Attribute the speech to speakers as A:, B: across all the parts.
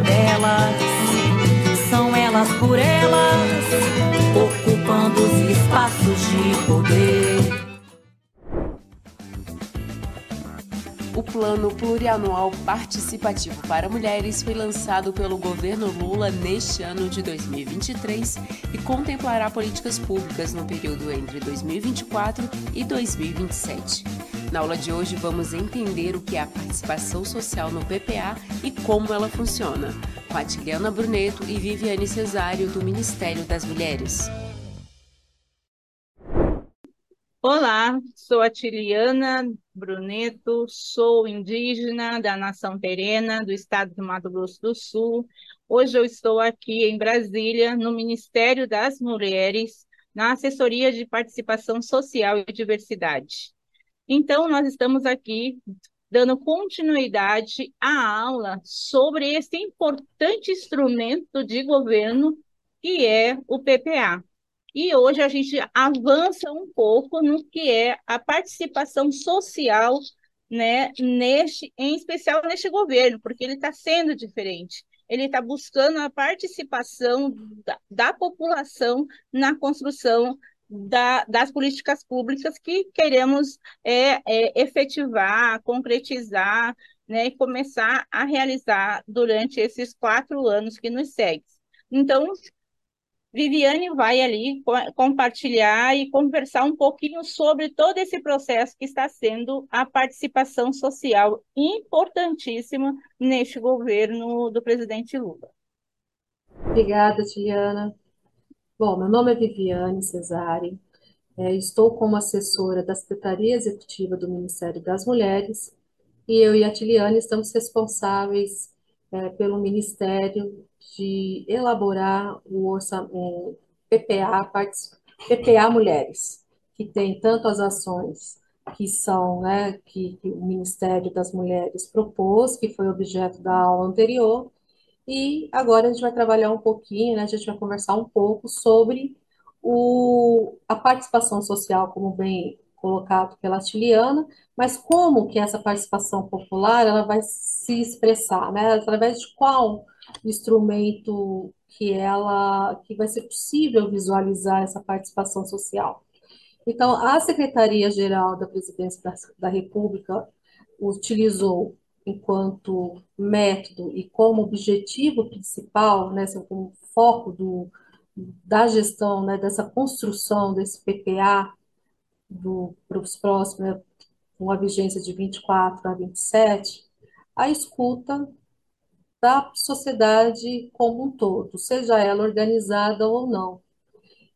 A: Delas elas por elas, ocupando os espaços de poder.
B: O Plano Plurianual Participativo para Mulheres foi lançado pelo governo Lula neste ano de 2023 e contemplará políticas públicas no período entre 2024 e 2027. Na aula de hoje vamos entender o que é a participação social no PPA e como ela funciona com a Tiliana Bruneto e Viviane Cesário, do Ministério das Mulheres.
C: Olá, sou a Tiliana Bruneto, sou indígena da nação terena do estado do Mato Grosso do Sul. Hoje eu estou aqui em Brasília, no Ministério das Mulheres, na Assessoria de Participação Social e Diversidade. Então, nós estamos aqui dando continuidade à aula sobre esse importante instrumento de governo que é o PPA. E hoje a gente avança um pouco no que é a participação social, né, neste, em especial neste governo, porque ele está sendo diferente. Ele está buscando a participação da, da população na construção da, das políticas públicas que queremos é, é, efetivar, concretizar né, e começar a realizar durante esses quatro anos que nos seguem. Então, Viviane vai ali compartilhar e conversar um pouquinho sobre todo esse processo que está sendo a participação social importantíssima neste governo do presidente Lula.
D: Obrigada, Tiliana. Bom, meu nome é Viviane Cesari, é, estou como assessora da Secretaria Executiva do Ministério das Mulheres e eu e a Tiliane estamos responsáveis é, pelo Ministério de elaborar o orçamento PPA, PPA Mulheres, que tem tanto as ações que são, né, que, que o Ministério das Mulheres propôs, que foi objeto da aula anterior, e agora a gente vai trabalhar um pouquinho, né? A gente vai conversar um pouco sobre o, a participação social, como bem colocado pela Tiliana, mas como que essa participação popular ela vai se expressar, né? Através de qual instrumento que ela que vai ser possível visualizar essa participação social. Então, a Secretaria-Geral da Presidência da, da República utilizou enquanto método e como objetivo principal, né, assim, como foco do, da gestão, né, dessa construção desse PPA para os próximos, né, com a vigência de 24 a 27, a escuta da sociedade como um todo, seja ela organizada ou não.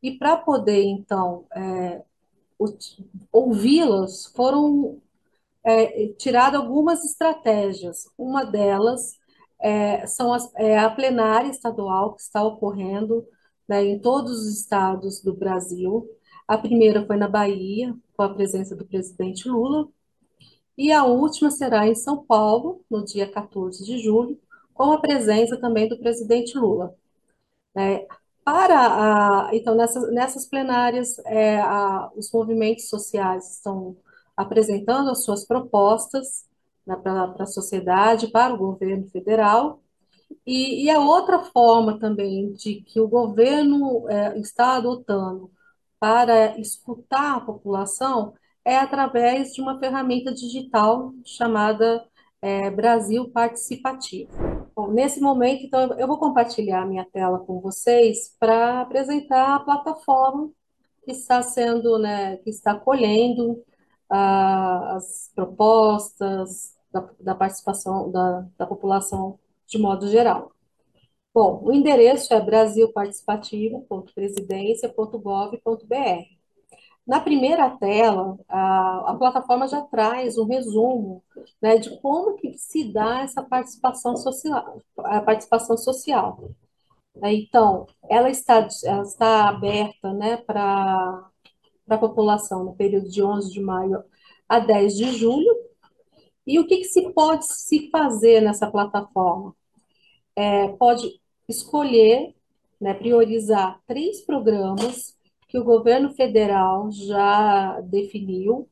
D: E para poder, então, é, ouvi-las, foram é, tirado algumas estratégias. Uma delas é, são as, é a plenária estadual que está ocorrendo né, em todos os estados do Brasil. A primeira foi na Bahia, com a presença do presidente Lula, e a última será em São Paulo, no dia 14 de julho, com a presença também do presidente Lula. É, para a, então, nessas, nessas plenárias, é, a, os movimentos sociais estão apresentando as suas propostas né, para a sociedade, para o governo federal. E, e, a outra forma também de que o governo é, está adotando para escutar a população é através de uma ferramenta digital chamada é, Brasil Participativo. Bom, nesse momento, então, eu vou compartilhar minha tela com vocês para apresentar a plataforma que está sendo, né, que está colhendo as propostas da, da participação da, da população de modo geral. Bom, o endereço é brasilparticipativo.presidência.gov.br. Na primeira tela, a, a, plataforma já traz um resumo né, de como que se dá essa participação social. A participação social. Então, ela está, ela está aberta né, para a população no período de 11 de maio a 10 de julho. E o que, que se pode se fazer nessa plataforma? É, pode escolher, né, priorizar três programas que o governo federal já definiu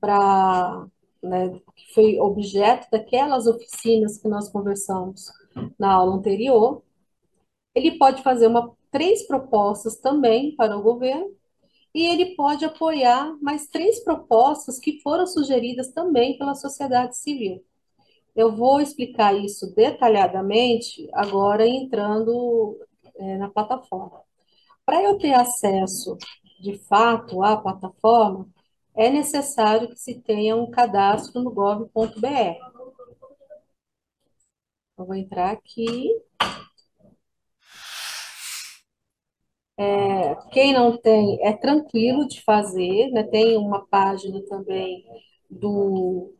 D: para né, que foi objeto daquelas oficinas que nós conversamos na aula anterior. Ele pode fazer uma, três propostas também para o governo e ele pode apoiar mais três propostas que foram sugeridas também pela sociedade civil. Eu vou explicar isso detalhadamente agora entrando é, na plataforma. Para eu ter acesso, de fato, à plataforma, é necessário que se tenha um cadastro no gov.br. Eu vou entrar aqui. É, quem não tem, é tranquilo de fazer, né? Tem uma página também do,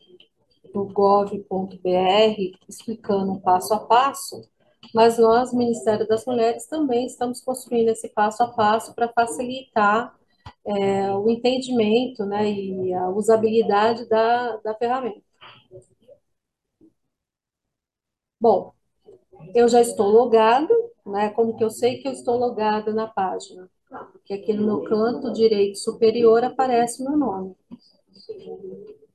D: do gov.br explicando passo a passo mas nós, Ministério das Mulheres, também estamos construindo esse passo a passo para facilitar é, o entendimento né, e a usabilidade da, da ferramenta. Bom, eu já estou logada, né? Como que eu sei que eu estou logada na página? Porque aqui no canto direito superior aparece meu nome.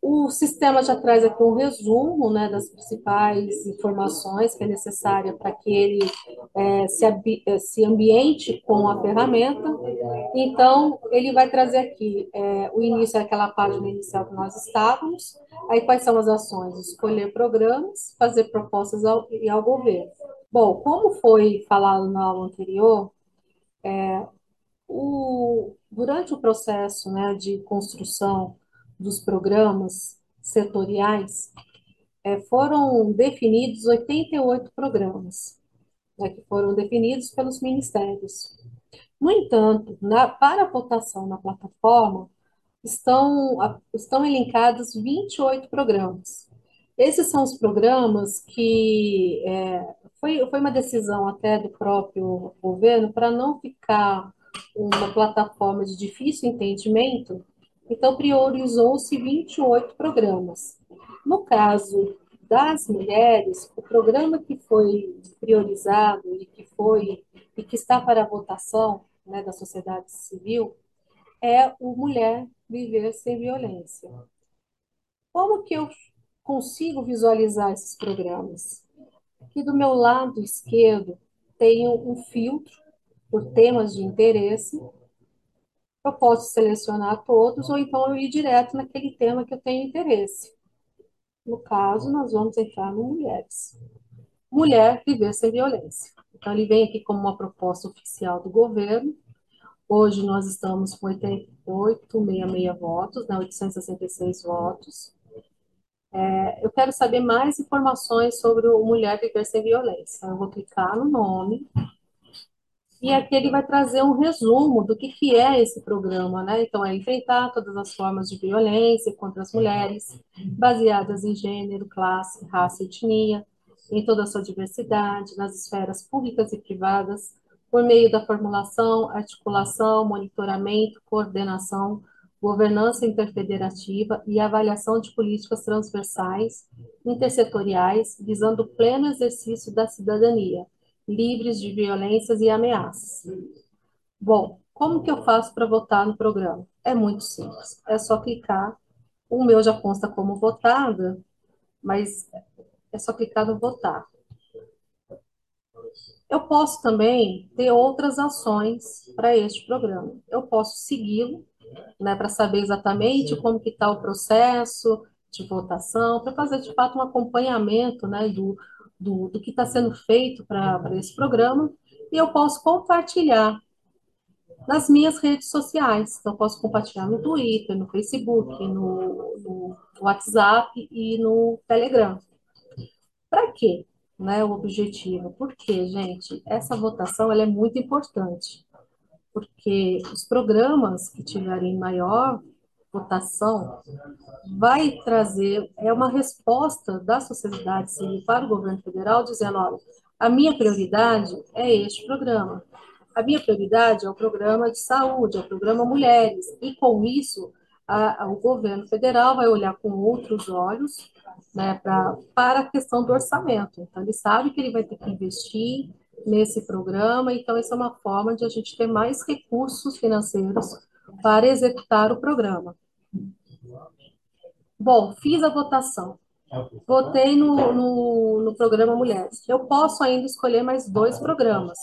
D: O sistema já traz aqui um resumo né, das principais informações que é necessária para que ele é, se, é, se ambiente com a ferramenta. Então, ele vai trazer aqui é, o início daquela página inicial que nós estávamos, aí quais são as ações? Escolher programas, fazer propostas ao, e ao governo. Bom, como foi falado na aula anterior, é, o, durante o processo né, de construção dos programas setoriais, é, foram definidos 88 programas, né, que foram definidos pelos ministérios. No entanto, na, para a votação na plataforma, estão, estão elencados 28 programas. Esses são os programas que é, foi, foi uma decisão até do próprio governo para não ficar uma plataforma de difícil entendimento, então, priorizou-se 28 programas. No caso das mulheres, o programa que foi priorizado e que foi e que está para votação né, da sociedade civil é o Mulher Viver Sem Violência. Como que eu consigo visualizar esses programas? Aqui do meu lado esquerdo tenho um filtro por temas de interesse eu posso selecionar todos ou então eu ir direto naquele tema que eu tenho interesse. No caso, nós vamos entrar no mulheres. Mulher viver sem violência. Então, ele vem aqui como uma proposta oficial do governo. Hoje nós estamos com 8866 votos, né, 866 votos. É, eu quero saber mais informações sobre o Mulher Viver Sem Violência. Eu vou clicar no nome, e aqui ele vai trazer um resumo do que, que é esse programa, né? Então, é enfrentar todas as formas de violência contra as mulheres, baseadas em gênero, classe, raça e etnia, em toda a sua diversidade, nas esferas públicas e privadas, por meio da formulação, articulação, monitoramento, coordenação, governança interfederativa e avaliação de políticas transversais, intersetoriais, visando o pleno exercício da cidadania livres de violências e ameaças. Bom, como que eu faço para votar no programa? É muito simples, é só clicar. O meu já consta como votada, mas é só clicar no votar. Eu posso também ter outras ações para este programa. Eu posso segui-lo, né, para saber exatamente como que está o processo de votação, para fazer de fato um acompanhamento, né, do, do, do que está sendo feito para esse programa, e eu posso compartilhar nas minhas redes sociais. Então, posso compartilhar no Twitter, no Facebook, no, no WhatsApp e no Telegram. Para quê? Né, o objetivo. Porque, gente, essa votação ela é muito importante. Porque os programas que tiverem maior votação vai trazer, é uma resposta da sociedade civil para o governo federal, dizendo, olha, a minha prioridade é este programa. A minha prioridade é o programa de saúde, é o programa Mulheres. E com isso, a, a, o governo federal vai olhar com outros olhos né, pra, para a questão do orçamento. Então, ele sabe que ele vai ter que investir nesse programa, então, essa é uma forma de a gente ter mais recursos financeiros para executar o programa. Bom, fiz a votação. Votei no, no, no, programa Mulheres. Eu posso ainda escolher mais dois programas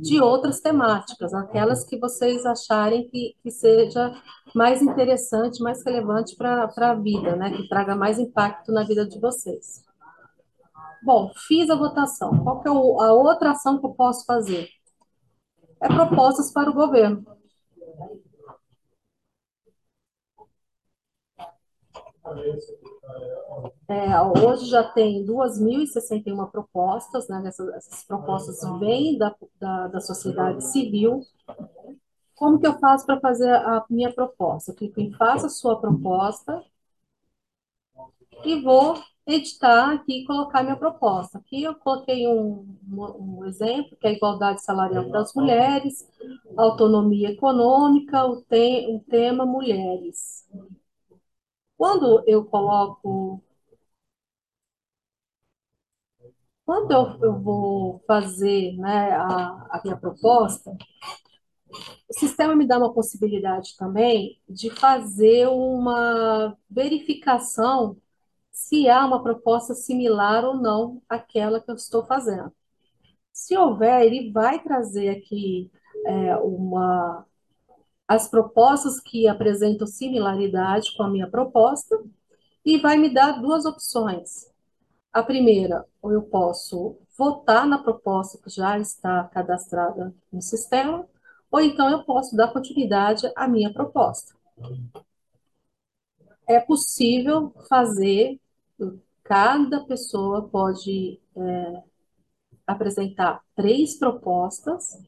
D: de outras temáticas, aquelas que vocês acharem que, que seja mais interessante, mais relevante para a vida, né? Que traga mais impacto na vida de vocês. Bom, fiz a votação. Qual que é a outra ação que eu posso fazer? É propostas para o governo. É, hoje já tem 2.061 propostas, né? Essas, essas propostas vêm da, da, da, sociedade civil. Como que eu faço para fazer a minha proposta? Eu clico em Faça Sua Proposta e vou editar aqui e colocar minha proposta. Aqui eu coloquei um, um, exemplo, que é a igualdade salarial das mulheres, autonomia econômica, o, te, o tema mulheres. Quando eu coloco. Quando eu, eu vou fazer né, a, a minha proposta, o sistema me dá uma possibilidade também de fazer uma verificação se há uma proposta similar ou não àquela que eu estou fazendo. Se houver, ele vai trazer aqui é, uma, as propostas que apresentam similaridade com a minha proposta e vai me dar duas opções. A primeira, ou eu posso votar na proposta que já está cadastrada no sistema, ou então eu posso dar continuidade à minha proposta. É possível fazer, cada pessoa pode é, apresentar três propostas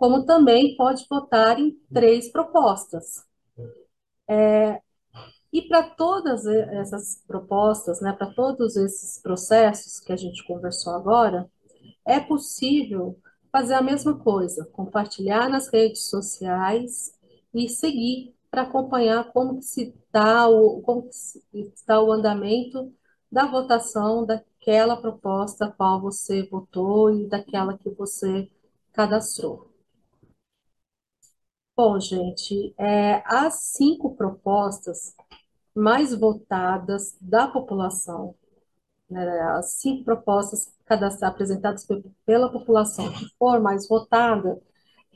D: como também pode votar em três propostas. É, e para todas essas propostas, né, para todos esses processos que a gente conversou agora, é possível fazer a mesma coisa, compartilhar nas redes sociais e seguir para acompanhar como se está o, como o andamento da votação daquela proposta a qual você votou e daquela que você cadastrou. Bom, gente, é, as cinco propostas mais votadas da população, né, as cinco propostas apresentadas pela população que for mais votada,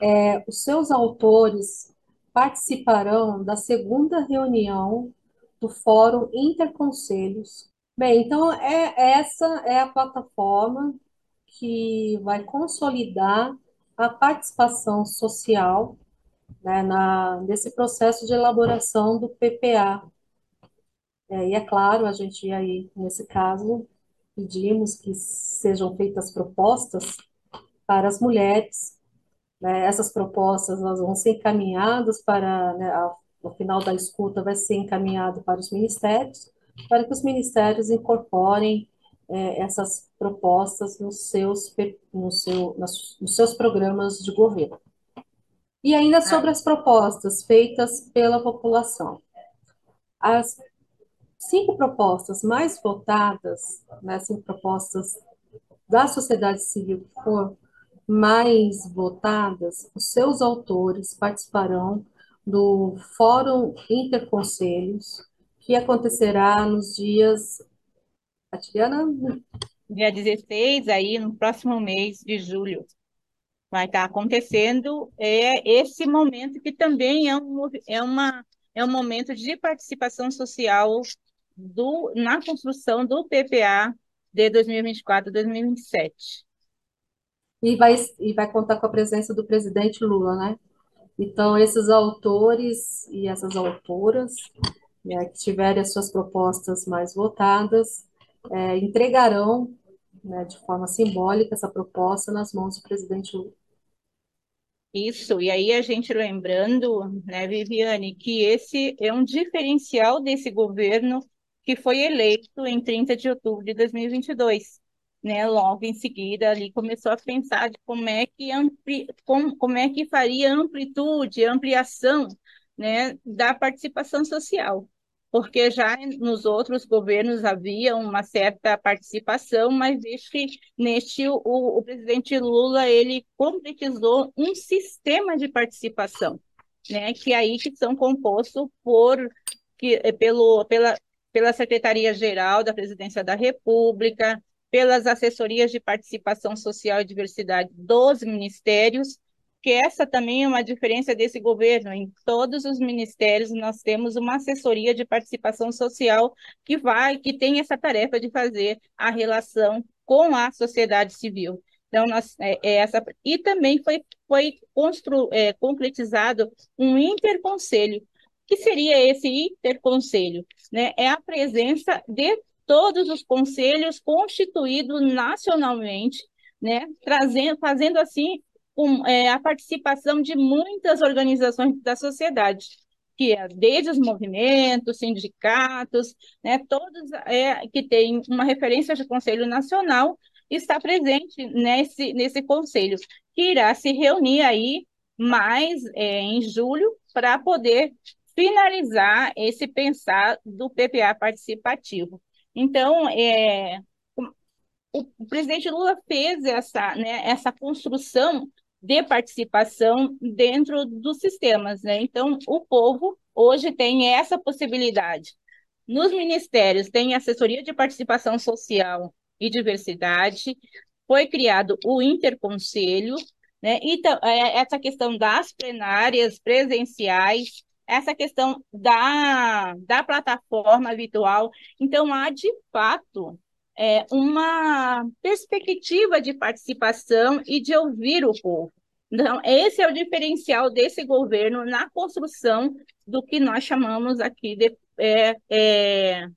D: é, os seus autores participarão da segunda reunião do Fórum Interconselhos. Bem, então é, essa é a plataforma que vai consolidar a participação social né, na, nesse processo de elaboração do PPA. É, e é claro, a gente aí, nesse caso, pedimos que sejam feitas propostas para as mulheres. Né, essas propostas elas vão ser encaminhadas para, né, no final da escuta, vai ser encaminhado para os ministérios, para que os ministérios incorporem é, essas propostas nos seus, no seu, nos seus programas de governo. E ainda sobre as propostas feitas pela população. As cinco propostas mais votadas, né, cinco propostas da sociedade civil que foram mais votadas, os seus autores participarão do Fórum Interconselhos, que acontecerá nos dias. Tatiana?
C: Dia 16, aí no próximo mês de julho vai estar acontecendo é esse momento que também é um, é uma, é um momento de participação social do, na construção do PPA de 2024 2027.
D: E vai, e vai contar com a presença do presidente Lula, né? Então, esses autores e essas autoras né, que tiverem as suas propostas mais votadas, é, entregarão né, de forma simbólica essa proposta nas mãos do presidente Lula.
C: Isso, e aí a gente lembrando, né, Viviane, que esse é um diferencial desse governo que foi eleito em 30 de outubro de 2022. Né, logo em seguida ali começou a pensar de como é que ampli, como, como é que faria amplitude, ampliação, né, da participação social porque já nos outros governos havia uma certa participação, mas este, neste o, o presidente Lula ele concretizou um sistema de participação, né, que é aí que são compostos por que, eh, pelo, pela, pela Secretaria-Geral da Presidência da República, pelas assessorias de participação social e diversidade dos ministérios que essa também é uma diferença desse governo. Em todos os ministérios nós temos uma assessoria de participação social que vai, que tem essa tarefa de fazer a relação com a sociedade civil. Então, nós, é, é essa, e também foi, foi constru, é, concretizado um interconselho. O que seria esse interconselho? Né? É a presença de todos os conselhos constituídos nacionalmente, né? Trazendo, fazendo assim com é, a participação de muitas organizações da sociedade, que é desde os movimentos, sindicatos, né, todos é, que têm uma referência de Conselho Nacional, está presente nesse, nesse conselho, que irá se reunir aí mais é, em julho para poder finalizar esse pensar do PPA participativo. Então, é, o, o presidente Lula fez essa, né, essa construção de participação dentro dos sistemas. Né? Então, o povo hoje tem essa possibilidade. Nos ministérios tem assessoria de participação social e diversidade, foi criado o interconselho, né? E é, essa questão das plenárias presenciais, essa questão da, da plataforma virtual. Então, há de fato é, uma perspectiva de participação e de ouvir o povo. Então, esse é o diferencial desse governo na construção do que nós chamamos aqui de é, é,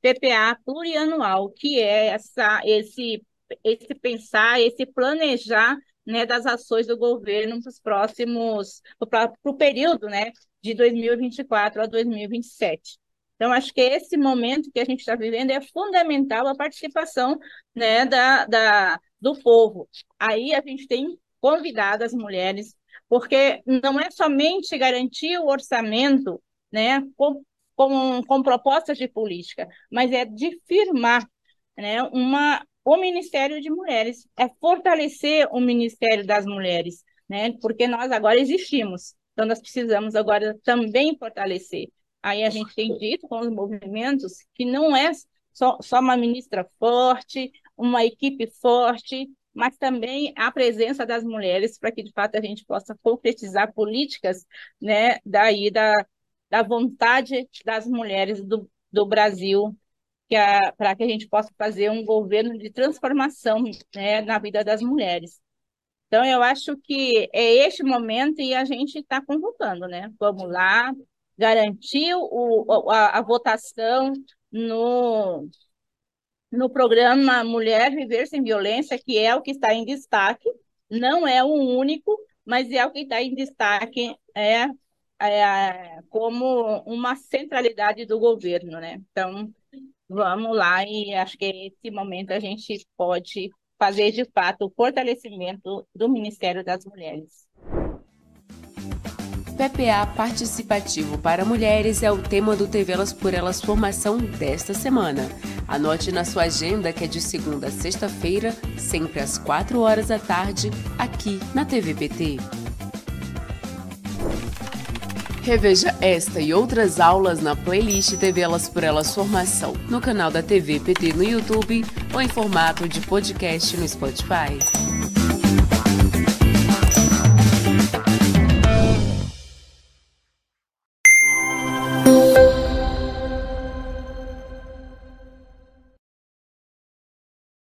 C: PPA plurianual, que é essa, esse, esse pensar, esse planejar né, das ações do governo para os próximos, para o período né, de 2024 a 2027. Então, acho que esse momento que a gente está vivendo é fundamental a participação né, da, da, do povo. Aí a gente tem convidado as mulheres, porque não é somente garantir o orçamento né, com, com, com propostas de política, mas é de firmar né, uma, o Ministério de Mulheres, é fortalecer o Ministério das Mulheres, né, porque nós agora existimos, então nós precisamos agora também fortalecer. Aí a gente tem dito com os movimentos que não é só, só uma ministra forte, uma equipe forte, mas também a presença das mulheres para que de fato a gente possa concretizar políticas, né, daí da, da vontade das mulheres do, do Brasil para que a gente possa fazer um governo de transformação né, na vida das mulheres. Então, eu acho que é este momento e a gente está convocando, né? Vamos lá, garantiu o, a, a votação no, no programa Mulher Viver Sem Violência, que é o que está em destaque, não é o único, mas é o que está em destaque é, é, como uma centralidade do governo, né? Então, vamos lá e acho que esse momento a gente pode fazer de fato o fortalecimento do Ministério das Mulheres.
B: PPA Participativo para Mulheres é o tema do TV Elas por Elas Formação desta semana. Anote na sua agenda que é de segunda a sexta-feira, sempre às 4 horas da tarde, aqui na TVPT. Reveja esta e outras aulas na playlist TV Elas por Elas Formação, no canal da TV PT no YouTube ou em formato de podcast no Spotify.